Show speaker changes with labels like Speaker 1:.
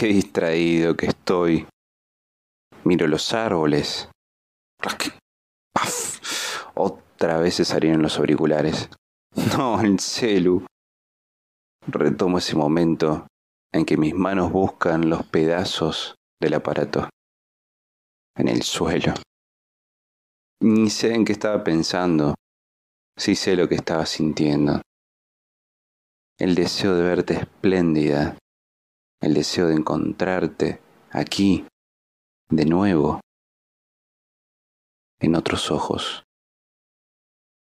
Speaker 1: Qué distraído que estoy. Miro los árboles. ¡Paf! Otra vez se salieron los auriculares. No, el celu. Retomo ese momento en que mis manos buscan los pedazos del aparato. En el suelo. Ni sé en qué estaba pensando. Sí sé lo que estaba sintiendo. El deseo de verte espléndida. El deseo de encontrarte aquí, de nuevo, en otros ojos.